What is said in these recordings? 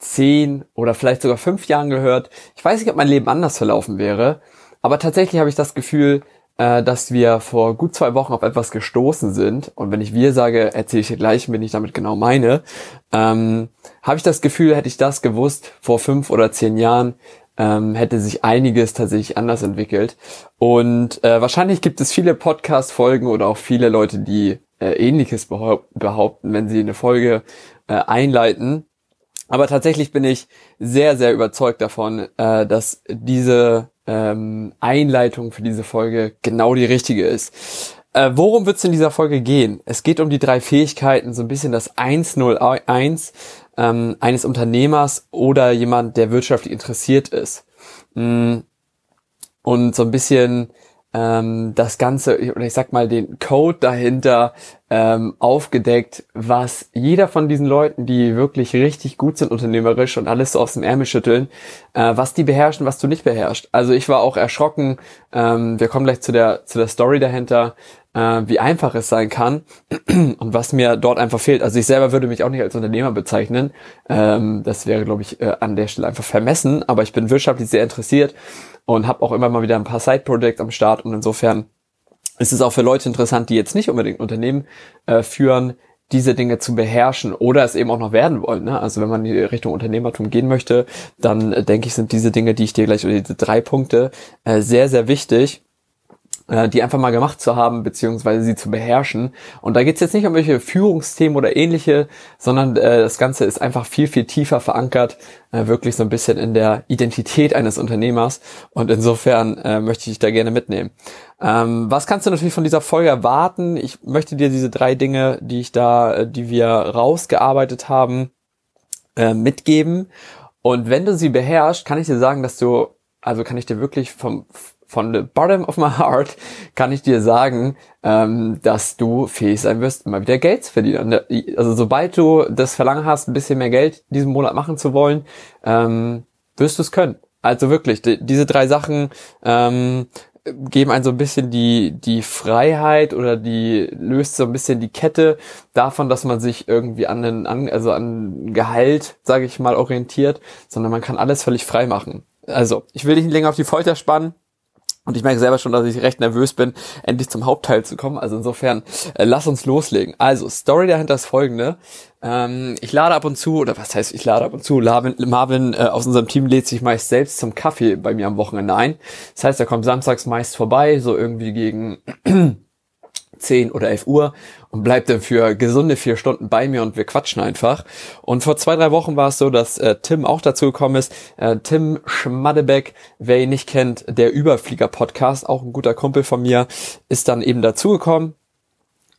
zehn oder vielleicht sogar fünf Jahren gehört. Ich weiß nicht, ob mein Leben anders verlaufen wäre, aber tatsächlich habe ich das Gefühl, äh, dass wir vor gut zwei Wochen auf etwas gestoßen sind. Und wenn ich wir sage, erzähle ich dir gleich, wenn ich damit genau meine. Ähm, habe ich das Gefühl, hätte ich das gewusst vor fünf oder zehn Jahren, ähm, hätte sich einiges tatsächlich anders entwickelt. Und äh, wahrscheinlich gibt es viele Podcast-Folgen oder auch viele Leute, die äh, Ähnliches behaupten, wenn sie eine Folge äh, einleiten. Aber tatsächlich bin ich sehr, sehr überzeugt davon, äh, dass diese ähm, Einleitung für diese Folge genau die richtige ist. Äh, worum wird es in dieser Folge gehen? Es geht um die drei Fähigkeiten, so ein bisschen das 101 ähm, eines Unternehmers oder jemand, der wirtschaftlich interessiert ist. Mm. Und so ein bisschen ähm, das Ganze, oder ich sag mal, den Code dahinter ähm, aufgedeckt, was jeder von diesen Leuten, die wirklich richtig gut sind unternehmerisch und alles so aus dem Ärmel schütteln, äh, was die beherrschen, was du nicht beherrschst. Also ich war auch erschrocken, ähm, wir kommen gleich zu der, zu der Story dahinter, äh, wie einfach es sein kann und was mir dort einfach fehlt. Also ich selber würde mich auch nicht als Unternehmer bezeichnen. Ähm, das wäre, glaube ich, äh, an der Stelle einfach vermessen, aber ich bin wirtschaftlich sehr interessiert und habe auch immer mal wieder ein paar Side-Projects am Start und insofern ist es auch für Leute interessant, die jetzt nicht unbedingt Unternehmen äh, führen, diese Dinge zu beherrschen oder es eben auch noch werden wollen. Ne? Also wenn man in Richtung Unternehmertum gehen möchte, dann äh, denke ich, sind diese Dinge, die ich dir gleich, oder diese drei Punkte, äh, sehr, sehr wichtig die einfach mal gemacht zu haben, beziehungsweise sie zu beherrschen. Und da geht es jetzt nicht um welche Führungsthemen oder ähnliche, sondern äh, das Ganze ist einfach viel, viel tiefer verankert, äh, wirklich so ein bisschen in der Identität eines Unternehmers. Und insofern äh, möchte ich dich da gerne mitnehmen. Ähm, was kannst du natürlich von dieser Folge erwarten? Ich möchte dir diese drei Dinge, die ich da, äh, die wir rausgearbeitet haben, äh, mitgeben. Und wenn du sie beherrschst, kann ich dir sagen, dass du, also kann ich dir wirklich vom von the bottom of my heart kann ich dir sagen, ähm, dass du fähig sein wirst, immer wieder Geld zu verdienen. Also sobald du das Verlangen hast, ein bisschen mehr Geld diesen Monat machen zu wollen, ähm, wirst du es können. Also wirklich, die, diese drei Sachen ähm, geben einen so ein bisschen die, die Freiheit oder die löst so ein bisschen die Kette davon, dass man sich irgendwie an den, an, also an Gehalt, sage ich mal, orientiert, sondern man kann alles völlig frei machen. Also, ich will dich nicht länger auf die Folter spannen. Und ich merke selber schon, dass ich recht nervös bin, endlich zum Hauptteil zu kommen. Also insofern, äh, lass uns loslegen. Also, Story dahinter ist folgende. Ähm, ich lade ab und zu, oder was heißt ich lade ab und zu, Marvin, Marvin äh, aus unserem Team lädt sich meist selbst zum Kaffee bei mir am Wochenende ein. Das heißt, er kommt samstags meist vorbei, so irgendwie gegen 10 oder 11 Uhr und bleibt dann für gesunde vier Stunden bei mir und wir quatschen einfach. Und vor zwei, drei Wochen war es so, dass äh, Tim auch dazu gekommen ist. Äh, Tim Schmaddebeck, wer ihn nicht kennt, der Überflieger-Podcast, auch ein guter Kumpel von mir, ist dann eben dazugekommen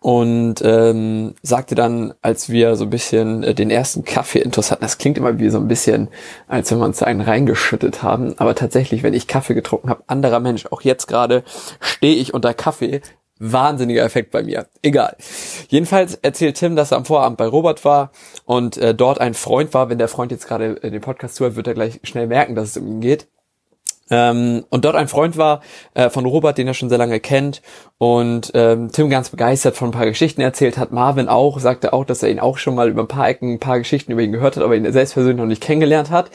und ähm, sagte dann, als wir so ein bisschen äh, den ersten Kaffee intus hatten, das klingt immer wie so ein bisschen, als wenn wir uns einen reingeschüttet haben, aber tatsächlich, wenn ich Kaffee getrunken habe, anderer Mensch, auch jetzt gerade stehe ich unter Kaffee, wahnsinniger Effekt bei mir. Egal. Jedenfalls erzählt Tim, dass er am Vorabend bei Robert war und äh, dort ein Freund war. Wenn der Freund jetzt gerade äh, den Podcast zuhört, wird er gleich schnell merken, dass es um ihn geht. Ähm, und dort ein Freund war äh, von Robert, den er schon sehr lange kennt. Und ähm, Tim ganz begeistert von ein paar Geschichten erzählt hat. Marvin auch, sagte auch, dass er ihn auch schon mal über ein paar Ecken, ein paar Geschichten über ihn gehört hat, aber ihn selbst persönlich noch nicht kennengelernt hat.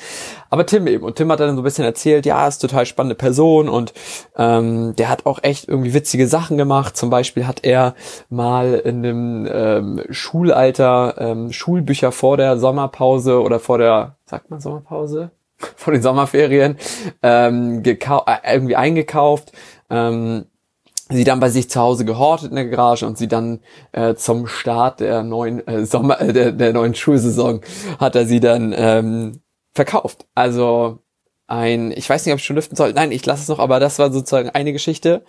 Aber Tim eben. Und Tim hat dann so ein bisschen erzählt, ja, ist total spannende Person und ähm, der hat auch echt irgendwie witzige Sachen gemacht. Zum Beispiel hat er mal in einem ähm, Schulalter ähm, Schulbücher vor der Sommerpause oder vor der, sagt man Sommerpause? vor den Sommerferien ähm, gekau äh, irgendwie eingekauft, ähm, sie dann bei sich zu Hause gehortet in der Garage und sie dann äh, zum Start der neuen äh, Sommer äh, der, der neuen Schulsaison hat er sie dann ähm, verkauft. Also ein, ich weiß nicht, ob ich schon lüften soll. Nein, ich lasse es noch, aber das war sozusagen eine Geschichte.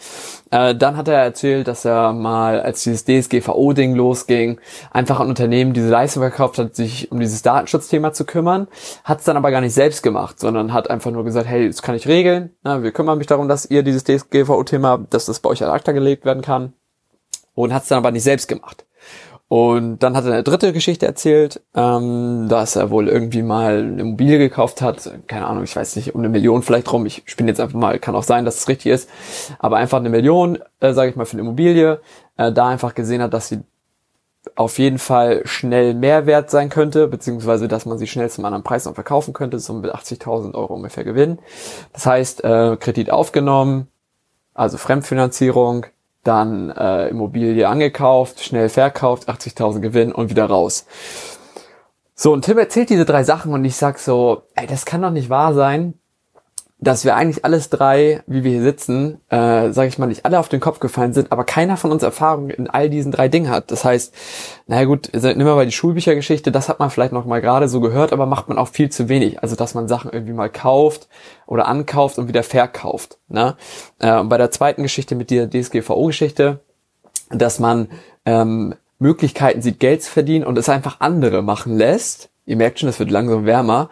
Äh, dann hat er erzählt, dass er mal, als dieses DSGVO-Ding losging, einfach ein Unternehmen diese Leistung verkauft hat, sich um dieses Datenschutzthema zu kümmern, hat es dann aber gar nicht selbst gemacht, sondern hat einfach nur gesagt, hey, das kann ich regeln, Na, wir kümmern mich darum, dass ihr dieses DSGVO-Thema, dass das bei euch ad acta gelegt werden kann und hat es dann aber nicht selbst gemacht. Und dann hat er eine dritte Geschichte erzählt, ähm, dass er wohl irgendwie mal eine Immobilie gekauft hat, keine Ahnung, ich weiß nicht, um eine Million vielleicht rum. Ich spinne jetzt einfach mal, kann auch sein, dass es richtig ist, aber einfach eine Million, äh, sage ich mal, für eine Immobilie, äh, da einfach gesehen hat, dass sie auf jeden Fall schnell mehr wert sein könnte, beziehungsweise dass man sie schnell zum anderen Preis noch verkaufen könnte, so mit 80.000 Euro ungefähr Gewinn. Das heißt, äh, Kredit aufgenommen, also Fremdfinanzierung, dann äh, Immobilie angekauft, schnell verkauft, 80.000 Gewinn und wieder raus. So, und Tim erzählt diese drei Sachen und ich sag so, ey, das kann doch nicht wahr sein, dass wir eigentlich alles drei, wie wir hier sitzen, äh, sage ich mal, nicht alle auf den Kopf gefallen sind, aber keiner von uns Erfahrung in all diesen drei Dingen hat. Das heißt, naja gut, nimm mal die Schulbüchergeschichte, das hat man vielleicht noch mal gerade so gehört, aber macht man auch viel zu wenig. Also, dass man Sachen irgendwie mal kauft oder ankauft und wieder verkauft. Ne? Äh, bei der zweiten Geschichte mit der DSGVO-Geschichte, dass man ähm, Möglichkeiten sieht, Geld zu verdienen und es einfach andere machen lässt. Ihr merkt schon, es wird langsam wärmer.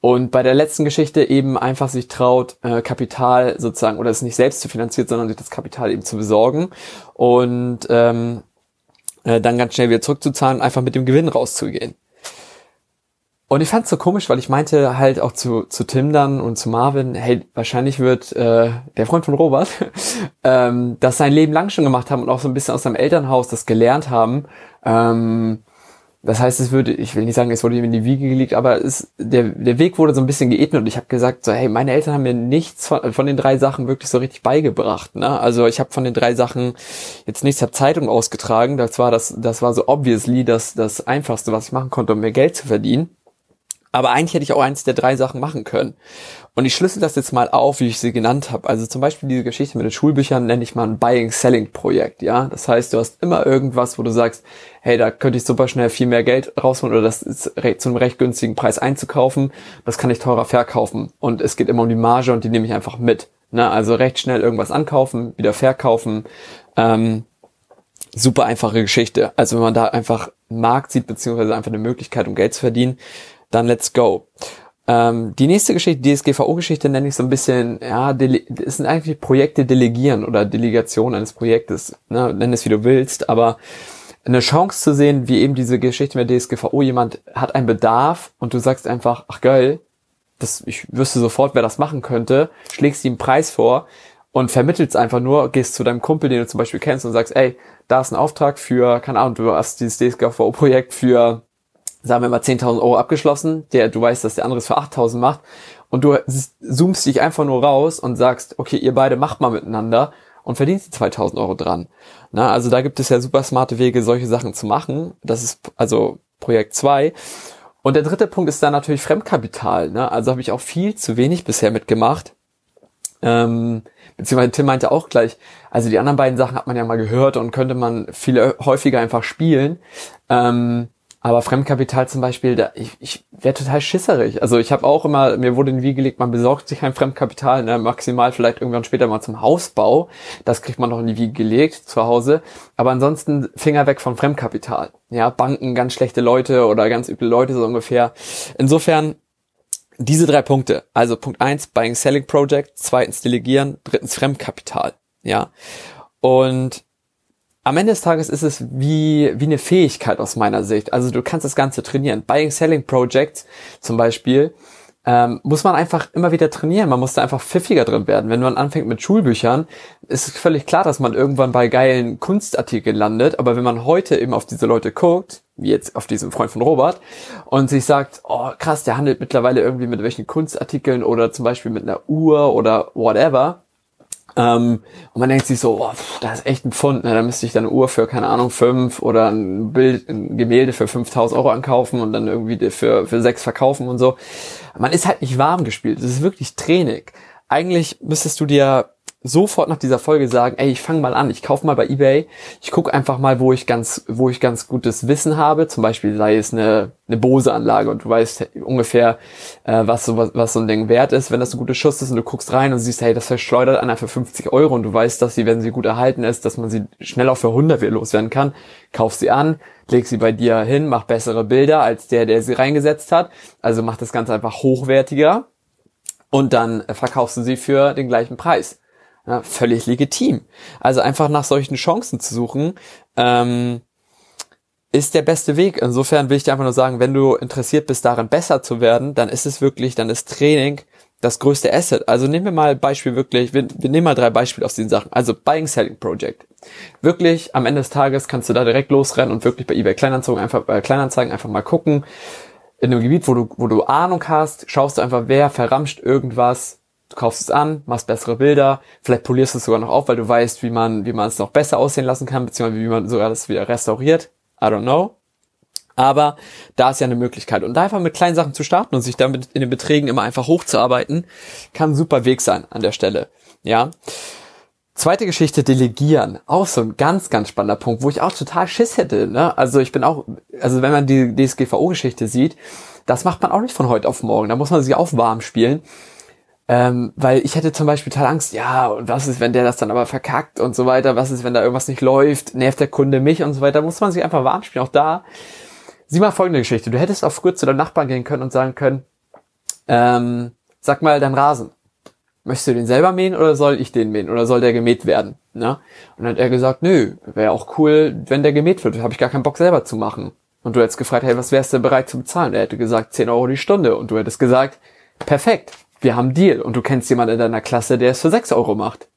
Und bei der letzten Geschichte eben einfach sich traut, äh, Kapital sozusagen, oder es nicht selbst zu finanzieren, sondern sich das Kapital eben zu besorgen und ähm, äh, dann ganz schnell wieder zurückzuzahlen, einfach mit dem Gewinn rauszugehen. Und ich fand es so komisch, weil ich meinte halt auch zu, zu Tim dann und zu Marvin, hey, wahrscheinlich wird äh, der Freund von Robert ähm, das sein Leben lang schon gemacht haben und auch so ein bisschen aus seinem Elternhaus das gelernt haben. Ähm, das heißt, es würde, ich will nicht sagen, es wurde ihm in die Wiege gelegt, aber es, der, der Weg wurde so ein bisschen geebnet und ich habe gesagt, so, hey, meine Eltern haben mir nichts von, von den drei Sachen wirklich so richtig beigebracht. Ne? Also ich habe von den drei Sachen jetzt nichts, habe Zeitung ausgetragen. Das war das, das war so obviously das, das Einfachste, was ich machen konnte, um mehr Geld zu verdienen. Aber eigentlich hätte ich auch eins der drei Sachen machen können. Und ich schlüssel das jetzt mal auf, wie ich sie genannt habe. Also zum Beispiel diese Geschichte mit den Schulbüchern nenne ich mal ein Buying-Selling-Projekt. Ja, das heißt, du hast immer irgendwas, wo du sagst, hey, da könnte ich super schnell viel mehr Geld rausholen oder das ist zu einem recht günstigen Preis einzukaufen. Das kann ich teurer verkaufen. Und es geht immer um die Marge und die nehme ich einfach mit. Ne? Also recht schnell irgendwas ankaufen, wieder verkaufen. Ähm, super einfache Geschichte. Also wenn man da einfach einen Markt sieht, beziehungsweise einfach eine Möglichkeit, um Geld zu verdienen, dann let's go. Ähm, die nächste Geschichte, die DSGVO-Geschichte, nenne ich so ein bisschen, ja, es sind eigentlich Projekte delegieren oder Delegation eines Projektes, ne, nenn es wie du willst, aber eine Chance zu sehen, wie eben diese Geschichte mit DSGVO, jemand hat einen Bedarf und du sagst einfach, ach geil, das, ich wüsste sofort, wer das machen könnte, schlägst ihm einen Preis vor und vermittelst einfach nur, gehst zu deinem Kumpel, den du zum Beispiel kennst und sagst, ey, da ist ein Auftrag für, keine Ahnung, du hast dieses DSGVO-Projekt für sagen wir mal 10.000 Euro abgeschlossen, der, du weißt, dass der andere es für 8.000 macht und du zoomst dich einfach nur raus und sagst, okay, ihr beide macht mal miteinander und verdienst die 2.000 Euro dran. Na, also da gibt es ja super smarte Wege, solche Sachen zu machen. Das ist also Projekt 2. Und der dritte Punkt ist dann natürlich Fremdkapital. Ne? Also habe ich auch viel zu wenig bisher mitgemacht. Ähm, beziehungsweise Tim meinte auch gleich, also die anderen beiden Sachen hat man ja mal gehört und könnte man viel häufiger einfach spielen. Ähm, aber Fremdkapital zum Beispiel, da, ich, ich wäre total schisserig. Also ich habe auch immer, mir wurde in die Wiege gelegt, man besorgt sich ein Fremdkapital, ne, maximal vielleicht irgendwann später mal zum Hausbau. Das kriegt man noch in die Wiege gelegt zu Hause. Aber ansonsten Finger weg von Fremdkapital. Ja, Banken, ganz schlechte Leute oder ganz üble Leute so ungefähr. Insofern diese drei Punkte. Also Punkt eins Buying Selling Project, zweitens Delegieren, drittens Fremdkapital. Ja. Und am Ende des Tages ist es wie, wie eine Fähigkeit aus meiner Sicht. Also du kannst das Ganze trainieren. Buying Selling Projects zum Beispiel ähm, muss man einfach immer wieder trainieren. Man muss da einfach pfiffiger drin werden. Wenn man anfängt mit Schulbüchern, ist es völlig klar, dass man irgendwann bei geilen Kunstartikeln landet. Aber wenn man heute eben auf diese Leute guckt, wie jetzt auf diesen Freund von Robert, und sich sagt, oh krass, der handelt mittlerweile irgendwie mit welchen Kunstartikeln oder zum Beispiel mit einer Uhr oder whatever, ähm, und man denkt sich so, pff, das ist echt ein Pfund, ne? da müsste ich dann eine Uhr für, keine Ahnung, fünf oder ein Bild, ein Gemälde für 5000 Euro ankaufen und dann irgendwie für, für sechs verkaufen und so. Man ist halt nicht warm gespielt, das ist wirklich Training. Eigentlich müsstest du dir sofort nach dieser Folge sagen, ey, ich fange mal an, ich kaufe mal bei eBay, ich gucke einfach mal, wo ich ganz, wo ich ganz gutes Wissen habe, zum Beispiel sei es eine, eine Bose-Anlage und du weißt ungefähr, äh, was, so, was, was so ein Ding wert ist, wenn das ein guter Schuss ist und du guckst rein und siehst, hey, das verschleudert einer für 50 Euro und du weißt, dass sie, wenn sie gut erhalten ist, dass man sie schnell auch für 100 wieder loswerden kann, kauf sie an, leg sie bei dir hin, mach bessere Bilder als der, der sie reingesetzt hat, also mach das Ganze einfach hochwertiger und dann verkaufst du sie für den gleichen Preis. Ja, völlig legitim. Also einfach nach solchen Chancen zu suchen, ähm, ist der beste Weg. Insofern will ich dir einfach nur sagen, wenn du interessiert bist, darin besser zu werden, dann ist es wirklich, dann ist Training das größte Asset. Also nehmen wir mal Beispiel wirklich, wir, wir nehmen mal drei Beispiele aus diesen Sachen. Also Buying Selling Project. Wirklich am Ende des Tages kannst du da direkt losrennen und wirklich bei eBay Kleinanzeigen einfach, bei Kleinanzeigen einfach mal gucken. In einem Gebiet, wo du, wo du Ahnung hast, schaust du einfach, wer verramscht irgendwas, du kaufst es an, machst bessere Bilder, vielleicht polierst du es sogar noch auf, weil du weißt, wie man, wie man es noch besser aussehen lassen kann, beziehungsweise wie man sogar das wieder restauriert. I don't know. Aber da ist ja eine Möglichkeit. Und da einfach mit kleinen Sachen zu starten und sich damit in den Beträgen immer einfach hochzuarbeiten, kann ein super Weg sein an der Stelle. Ja. Zweite Geschichte, delegieren. Auch so ein ganz, ganz spannender Punkt, wo ich auch total Schiss hätte. Ne? Also ich bin auch, also wenn man die DSGVO-Geschichte sieht, das macht man auch nicht von heute auf morgen. Da muss man sich auch warm spielen. Ähm, weil ich hätte zum Beispiel total Angst, ja, und was ist, wenn der das dann aber verkackt und so weiter, was ist, wenn da irgendwas nicht läuft, nervt der Kunde mich und so weiter, muss man sich einfach warm spielen. Auch da, sieh mal folgende Geschichte. Du hättest auch früher zu deinem Nachbarn gehen können und sagen können, ähm, sag mal dein Rasen. Möchtest du den selber mähen oder soll ich den mähen oder soll der gemäht werden? Ne? Und dann hat er gesagt, nö, wäre auch cool, wenn der gemäht wird. Habe ich gar keinen Bock selber zu machen. Und du hättest gefragt, hey, was wärst du bereit zu bezahlen? Er hätte gesagt, 10 Euro die Stunde. Und du hättest gesagt, perfekt, wir haben Deal und du kennst jemanden in deiner Klasse, der es für 6 Euro macht.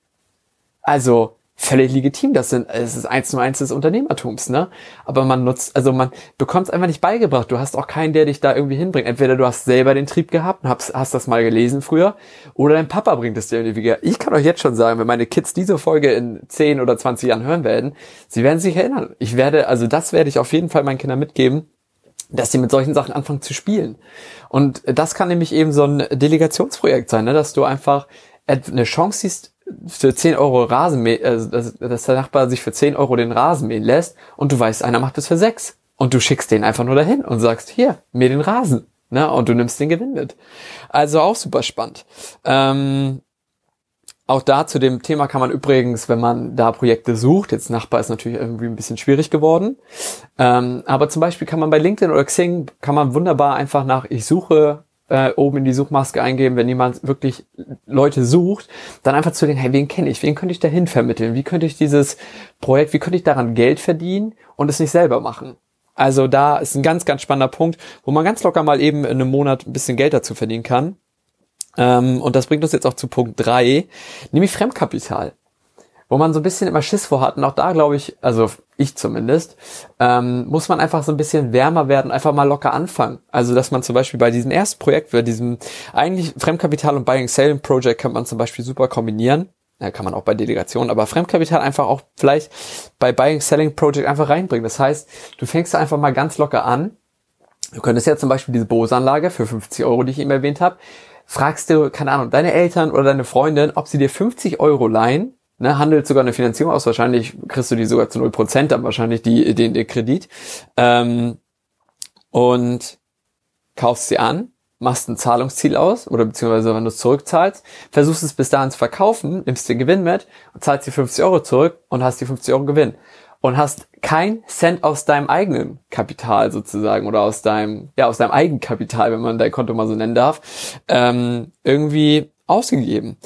Also völlig legitim, das sind, es ist eins zu eins des Unternehmertums, ne? Aber man nutzt, also man bekommt es einfach nicht beigebracht. Du hast auch keinen, der dich da irgendwie hinbringt. Entweder du hast selber den Trieb gehabt und hast, hast das mal gelesen früher, oder dein Papa bringt es dir irgendwie. Ich kann euch jetzt schon sagen, wenn meine Kids diese Folge in 10 oder 20 Jahren hören werden, sie werden sich erinnern. Ich werde, also das werde ich auf jeden Fall meinen Kindern mitgeben dass sie mit solchen Sachen anfangen zu spielen. Und das kann nämlich eben so ein Delegationsprojekt sein, ne? dass du einfach eine Chance siehst, für 10 Euro Rasen, also dass, dass der Nachbar sich für 10 Euro den Rasen mähen lässt und du weißt, einer macht es für 6. Und du schickst den einfach nur dahin und sagst, hier, mir den Rasen. Ne? Und du nimmst den Gewinn mit. Also auch super spannend. Ähm, auch da zu dem Thema kann man übrigens, wenn man da Projekte sucht, jetzt Nachbar ist natürlich irgendwie ein bisschen schwierig geworden, ähm, aber zum Beispiel kann man bei LinkedIn oder Xing, kann man wunderbar einfach nach ich suche äh, oben in die Suchmaske eingeben, wenn jemand wirklich Leute sucht, dann einfach zu denken, hey, wen kenne ich, wen könnte ich dahin vermitteln, wie könnte ich dieses Projekt, wie könnte ich daran Geld verdienen und es nicht selber machen. Also da ist ein ganz, ganz spannender Punkt, wo man ganz locker mal eben in einem Monat ein bisschen Geld dazu verdienen kann. Ähm, und das bringt uns jetzt auch zu Punkt drei, nämlich Fremdkapital. Wo man so ein bisschen immer Schiss vor hat. Und auch da glaube ich, also ich zumindest, ähm, muss man einfach so ein bisschen wärmer werden, einfach mal locker anfangen. Also dass man zum Beispiel bei diesem ersten Projekt, bei diesem eigentlich Fremdkapital und Buying Selling Project kann man zum Beispiel super kombinieren. Ja, kann man auch bei Delegation, aber Fremdkapital einfach auch vielleicht bei Buying Selling Project einfach reinbringen. Das heißt, du fängst einfach mal ganz locker an. Du könntest ja zum Beispiel diese Bose-Anlage für 50 Euro, die ich eben erwähnt habe, fragst du, keine Ahnung, deine Eltern oder deine Freundin, ob sie dir 50 Euro leihen, ne, handelt sogar eine Finanzierung aus, wahrscheinlich kriegst du die sogar zu 0%, dann wahrscheinlich die, den, den Kredit, ähm, und kaufst sie an, machst ein Zahlungsziel aus, oder beziehungsweise wenn du es zurückzahlst, versuchst es bis dahin zu verkaufen, nimmst den Gewinn mit und zahlst die 50 Euro zurück und hast die 50 Euro Gewinn und hast kein Cent aus deinem eigenen Kapital sozusagen oder aus deinem, ja, aus deinem Eigenkapital, wenn man dein Konto mal so nennen darf, ähm, irgendwie ausgegeben.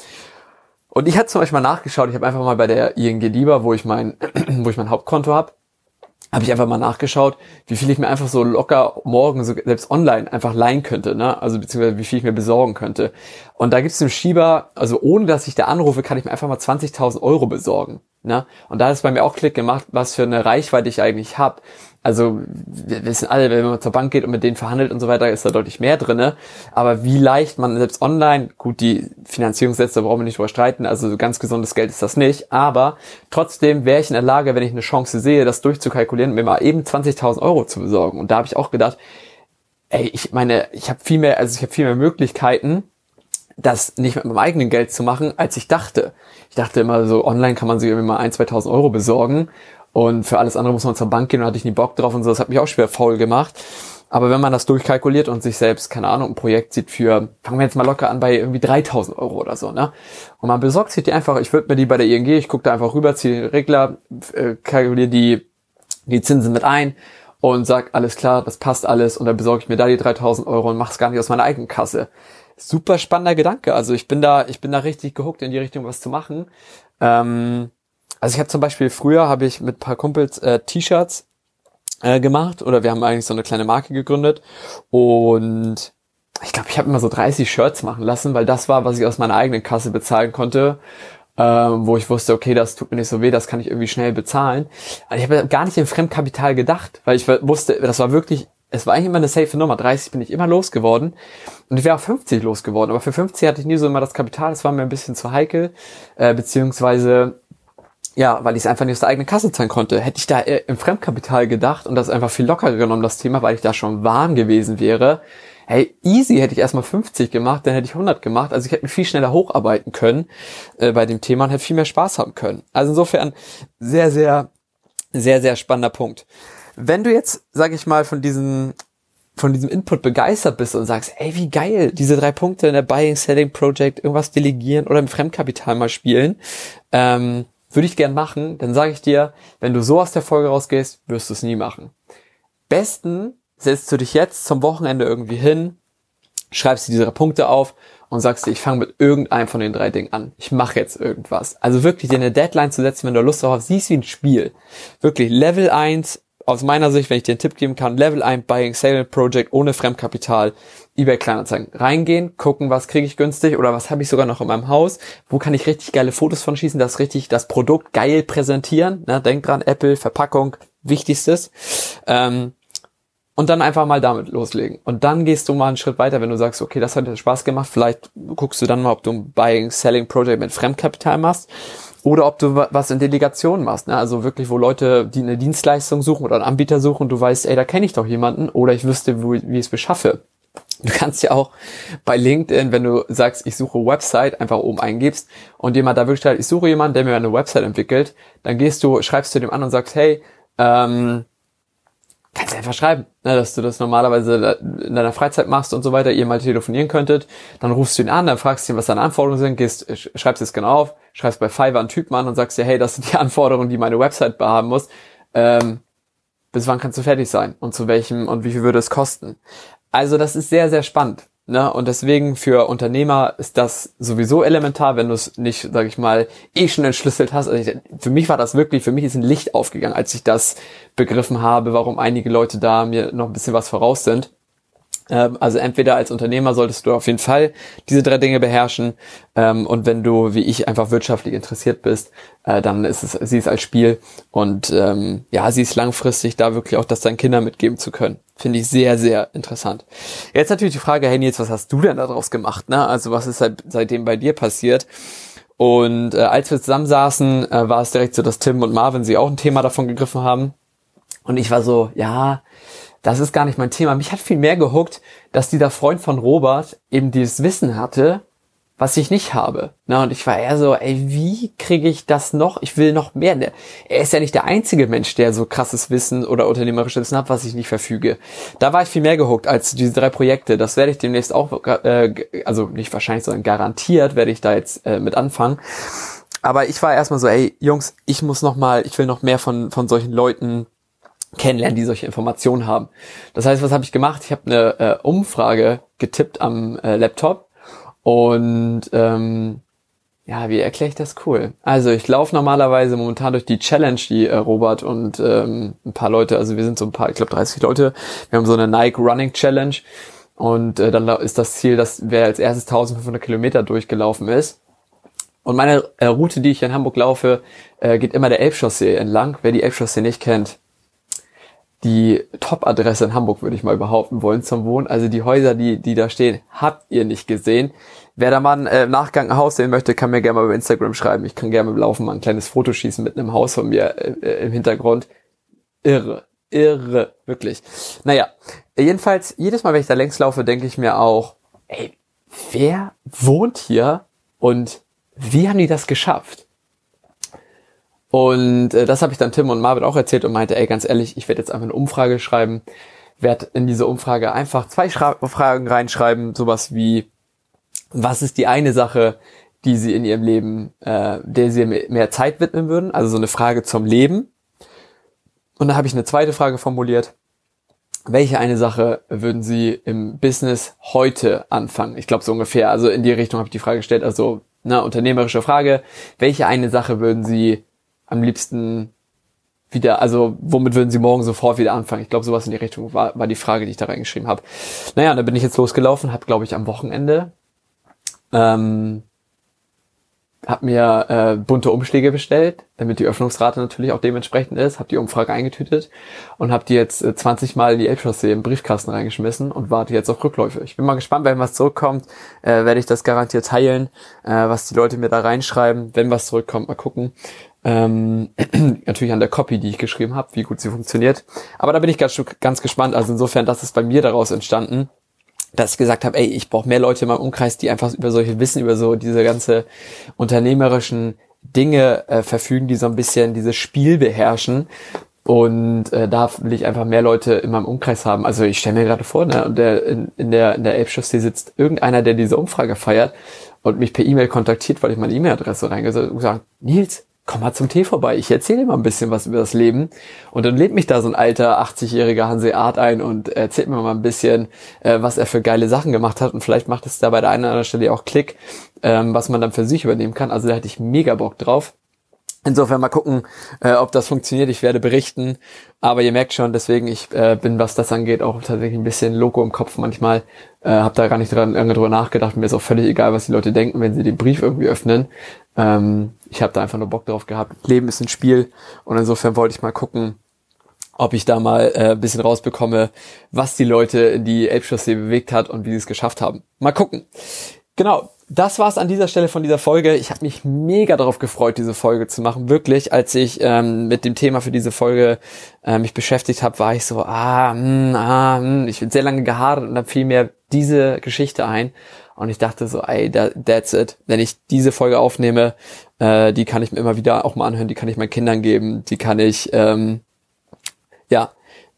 Und ich hatte zum Beispiel mal nachgeschaut, ich habe einfach mal bei der ING Lieber, wo ich mein, wo ich mein Hauptkonto habe, habe ich einfach mal nachgeschaut, wie viel ich mir einfach so locker morgen, so selbst online, einfach leihen könnte, ne? Also beziehungsweise wie viel ich mir besorgen könnte. Und da gibt es einen Schieber, also ohne dass ich da anrufe, kann ich mir einfach mal 20.000 Euro besorgen. Ne? Und da ist bei mir auch Klick gemacht, was für eine Reichweite ich eigentlich habe. Also wir wissen alle, wenn man zur Bank geht und mit denen verhandelt und so weiter, ist da deutlich mehr drinne. Aber wie leicht man selbst online, gut, die Finanzierungssätze brauchen wir nicht drüber streiten, also so ganz gesundes Geld ist das nicht. Aber trotzdem wäre ich in der Lage, wenn ich eine Chance sehe, das durchzukalkulieren, mir mal eben 20.000 Euro zu besorgen. Und da habe ich auch gedacht, ey, ich meine, ich habe viel mehr, also ich habe viel mehr Möglichkeiten, das nicht mit meinem eigenen Geld zu machen, als ich dachte. Ich dachte immer so, online kann man sich irgendwie mal 1.000, 2.000 Euro besorgen und für alles andere muss man zur Bank gehen und hatte ich nie Bock drauf und so. Das hat mich auch schwer faul gemacht. Aber wenn man das durchkalkuliert und sich selbst, keine Ahnung, ein Projekt sieht für, fangen wir jetzt mal locker an bei irgendwie 3000 Euro oder so, ne? Und man besorgt sich die einfach, ich würde mir die bei der ING, ich gucke da einfach rüber, ziehe den Regler, äh, kalkuliere die, die Zinsen mit ein und sag, alles klar, das passt alles und dann besorge ich mir da die 3000 Euro und mache es gar nicht aus meiner eigenen Kasse. Super spannender Gedanke. Also ich bin da, ich bin da richtig gehuckt in die Richtung, was zu machen. Ähm, also ich habe zum Beispiel früher habe ich mit paar Kumpels äh, T-Shirts äh, gemacht oder wir haben eigentlich so eine kleine Marke gegründet und ich glaube, ich habe immer so 30 Shirts machen lassen, weil das war, was ich aus meiner eigenen Kasse bezahlen konnte, ähm, wo ich wusste, okay, das tut mir nicht so weh, das kann ich irgendwie schnell bezahlen. Also ich habe gar nicht in Fremdkapital gedacht, weil ich wusste, das war wirklich, es war eigentlich immer eine safe Nummer. 30 bin ich immer losgeworden und ich wäre auch 50 losgeworden, aber für 50 hatte ich nie so immer das Kapital, das war mir ein bisschen zu heikel, äh, beziehungsweise ja, weil ich es einfach nicht aus der eigenen Kasse zahlen konnte. Hätte ich da äh, im Fremdkapital gedacht und das einfach viel lockerer genommen, das Thema, weil ich da schon warm gewesen wäre. Hey, easy hätte ich erstmal 50 gemacht, dann hätte ich 100 gemacht. Also ich hätte mich viel schneller hocharbeiten können äh, bei dem Thema und hätte viel mehr Spaß haben können. Also insofern sehr, sehr, sehr, sehr spannender Punkt. Wenn du jetzt, sag ich mal, von diesem von diesem Input begeistert bist und sagst, ey, wie geil, diese drei Punkte in der Buying, Selling Project, irgendwas delegieren oder im Fremdkapital mal spielen, ähm, würde ich gern machen, dann sage ich dir, wenn du so aus der Folge rausgehst, wirst du es nie machen. Besten setzt du dich jetzt zum Wochenende irgendwie hin, schreibst dir diese Punkte auf und sagst dir, ich fange mit irgendeinem von den drei Dingen an. Ich mache jetzt irgendwas. Also wirklich dir eine Deadline zu setzen, wenn du Lust darauf hast, siehst wie ein Spiel. Wirklich Level 1, aus meiner Sicht, wenn ich dir einen Tipp geben kann, Level 1 Buying Sale Project ohne Fremdkapital eBay Kleinanzeigen reingehen, gucken, was kriege ich günstig oder was habe ich sogar noch in meinem Haus, wo kann ich richtig geile Fotos von schießen, das richtig das Produkt geil präsentieren. Ne? Denk dran, Apple, Verpackung, wichtigstes. Ähm, und dann einfach mal damit loslegen. Und dann gehst du mal einen Schritt weiter, wenn du sagst, okay, das hat dir Spaß gemacht, vielleicht guckst du dann mal, ob du ein Buying, Selling Project mit Fremdkapital machst oder ob du was in Delegation machst. Ne? Also wirklich, wo Leute, die eine Dienstleistung suchen oder einen Anbieter suchen und du weißt, ey, da kenne ich doch jemanden oder ich wüsste, wie, wie ich es beschaffe. Du kannst ja auch bei LinkedIn, wenn du sagst, ich suche Website, einfach oben eingibst und jemand da wirklich sagt, ich suche jemanden, der mir eine Website entwickelt, dann gehst du, schreibst du dem an und sagst, hey, ähm, kannst du einfach schreiben, ne, dass du das normalerweise in deiner Freizeit machst und so weiter, ihr mal telefonieren könntet, dann rufst du ihn an, dann fragst du ihn, was deine Anforderungen sind, gehst, schreibst es genau auf, schreibst bei Fiverr einen Typen an und sagst dir, hey, das sind die Anforderungen, die meine Website behaben muss, ähm, bis wann kannst du fertig sein und zu welchem und wie viel würde es kosten. Also das ist sehr, sehr spannend. Ne? Und deswegen für Unternehmer ist das sowieso elementar, wenn du es nicht, sag ich mal, eh schon entschlüsselt hast. Also ich, für mich war das wirklich, für mich ist ein Licht aufgegangen, als ich das begriffen habe, warum einige Leute da mir noch ein bisschen was voraus sind. Ähm, also entweder als Unternehmer solltest du auf jeden Fall diese drei Dinge beherrschen ähm, und wenn du wie ich einfach wirtschaftlich interessiert bist, äh, dann ist es sie ist als Spiel und ähm, ja sie ist langfristig da wirklich auch das deinen Kindern mitgeben zu können. Finde ich sehr sehr interessant. Jetzt natürlich die Frage, hey Nils, was hast du denn daraus gemacht? Ne? Also was ist seit, seitdem bei dir passiert? Und äh, als wir zusammensaßen, äh, war es direkt so, dass Tim und Marvin sie auch ein Thema davon gegriffen haben. Und ich war so, ja, das ist gar nicht mein Thema. Mich hat viel mehr gehuckt, dass dieser Freund von Robert eben dieses Wissen hatte, was ich nicht habe. Na, und ich war eher so, ey, wie kriege ich das noch? Ich will noch mehr. Er ist ja nicht der einzige Mensch, der so krasses Wissen oder unternehmerisches Wissen hat, was ich nicht verfüge. Da war ich viel mehr gehuckt als diese drei Projekte. Das werde ich demnächst auch, äh, also nicht wahrscheinlich, sondern garantiert werde ich da jetzt äh, mit anfangen. Aber ich war erstmal so, ey, Jungs, ich muss noch mal, ich will noch mehr von, von solchen Leuten kennenlernen, die solche Informationen haben. Das heißt, was habe ich gemacht? Ich habe eine äh, Umfrage getippt am äh, Laptop und ähm, ja, wie erkläre ich das cool? Also ich laufe normalerweise momentan durch die Challenge, die äh, Robert und ähm, ein paar Leute, also wir sind so ein paar, ich glaube 30 Leute, wir haben so eine Nike Running Challenge und äh, dann ist das Ziel, dass wer als erstes 1500 Kilometer durchgelaufen ist. Und meine äh, Route, die ich in Hamburg laufe, äh, geht immer der Elbchaussee entlang. Wer die Elbchaussee nicht kennt, die Top-Adresse in Hamburg, würde ich mal behaupten wollen, zum Wohnen. Also die Häuser, die, die da stehen, habt ihr nicht gesehen. Wer da mal äh, Nachgang ein Haus sehen möchte, kann mir gerne mal über Instagram schreiben. Ich kann gerne im Laufen mal ein kleines Foto schießen mit einem Haus von mir äh, äh, im Hintergrund. Irre. Irre. Wirklich. Naja. Jedenfalls, jedes Mal, wenn ich da längs laufe, denke ich mir auch, ey, wer wohnt hier und wie haben die das geschafft? Und äh, das habe ich dann Tim und Marvin auch erzählt und meinte, ey, ganz ehrlich, ich werde jetzt einfach eine Umfrage schreiben, werde in diese Umfrage einfach zwei Schra Fragen reinschreiben, sowas wie, was ist die eine Sache, die sie in ihrem Leben, äh, der sie mehr Zeit widmen würden, also so eine Frage zum Leben. Und dann habe ich eine zweite Frage formuliert. Welche eine Sache würden Sie im Business heute anfangen? Ich glaube so ungefähr, also in die Richtung habe ich die Frage gestellt, also eine unternehmerische Frage. Welche eine Sache würden Sie am liebsten wieder, also womit würden Sie morgen sofort wieder anfangen? Ich glaube, sowas in die Richtung war, war die Frage, die ich da reingeschrieben habe. Naja, dann bin ich jetzt losgelaufen, habe, glaube ich, am Wochenende ähm, habe mir äh, bunte Umschläge bestellt, damit die Öffnungsrate natürlich auch dementsprechend ist, habe die Umfrage eingetütet und habe die jetzt äh, 20 Mal in die Elbchaussee im Briefkasten reingeschmissen und warte jetzt auf Rückläufe. Ich bin mal gespannt, wenn was zurückkommt, äh, werde ich das garantiert teilen, äh, was die Leute mir da reinschreiben. Wenn was zurückkommt, mal gucken. Ähm, natürlich an der Copy, die ich geschrieben habe, wie gut sie funktioniert. Aber da bin ich ganz, ganz gespannt. Also insofern, das ist bei mir daraus entstanden dass ich gesagt habe, ey, ich brauche mehr Leute in meinem Umkreis, die einfach über solche Wissen, über so diese ganze unternehmerischen Dinge äh, verfügen, die so ein bisschen dieses Spiel beherrschen. Und äh, da will ich einfach mehr Leute in meinem Umkreis haben. Also ich stelle mir gerade vor, ne, der, in, in der, in der Elbchaussee sitzt irgendeiner, der diese Umfrage feiert und mich per E-Mail kontaktiert, weil ich meine E-Mail-Adresse reingesetzt und gesagt, Nils, komm mal zum Tee vorbei, ich erzähle dir mal ein bisschen was über das Leben. Und dann lädt mich da so ein alter 80-jähriger Hanseat ein und erzählt mir mal ein bisschen, äh, was er für geile Sachen gemacht hat. Und vielleicht macht es da bei der einen oder anderen Stelle auch Klick, ähm, was man dann für sich übernehmen kann. Also da hätte ich mega Bock drauf. Insofern mal gucken, äh, ob das funktioniert. Ich werde berichten. Aber ihr merkt schon, deswegen, ich äh, bin, was das angeht, auch tatsächlich ein bisschen loco im Kopf manchmal. Äh, hab da gar nicht dran, lange drüber nachgedacht. Mir ist auch völlig egal, was die Leute denken, wenn sie den Brief irgendwie öffnen. Ähm, ich habe da einfach nur Bock drauf gehabt. Leben ist ein Spiel. Und insofern wollte ich mal gucken, ob ich da mal äh, ein bisschen rausbekomme, was die Leute in die Elbchaussee bewegt hat und wie sie es geschafft haben. Mal gucken. Genau, das war's an dieser Stelle von dieser Folge. Ich habe mich mega darauf gefreut, diese Folge zu machen. Wirklich, als ich ähm, mit dem Thema für diese Folge äh, mich beschäftigt habe, war ich so, ah, mh, hm, ah, mh. Hm. ich bin sehr lange geharrt und dann fiel mir diese Geschichte ein. Und ich dachte so, ey, that, that's it. Wenn ich diese Folge aufnehme, äh, die kann ich mir immer wieder auch mal anhören, die kann ich meinen Kindern geben, die kann ich, ähm, ja,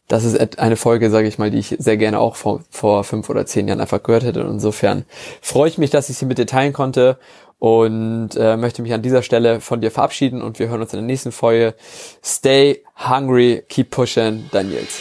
das ist eine Folge, sage ich mal, die ich sehr gerne auch vor, vor fünf oder zehn Jahren einfach gehört hätte. Und insofern freue ich mich, dass ich sie mit dir teilen konnte und äh, möchte mich an dieser Stelle von dir verabschieden und wir hören uns in der nächsten Folge. Stay hungry, keep pushing, Daniels.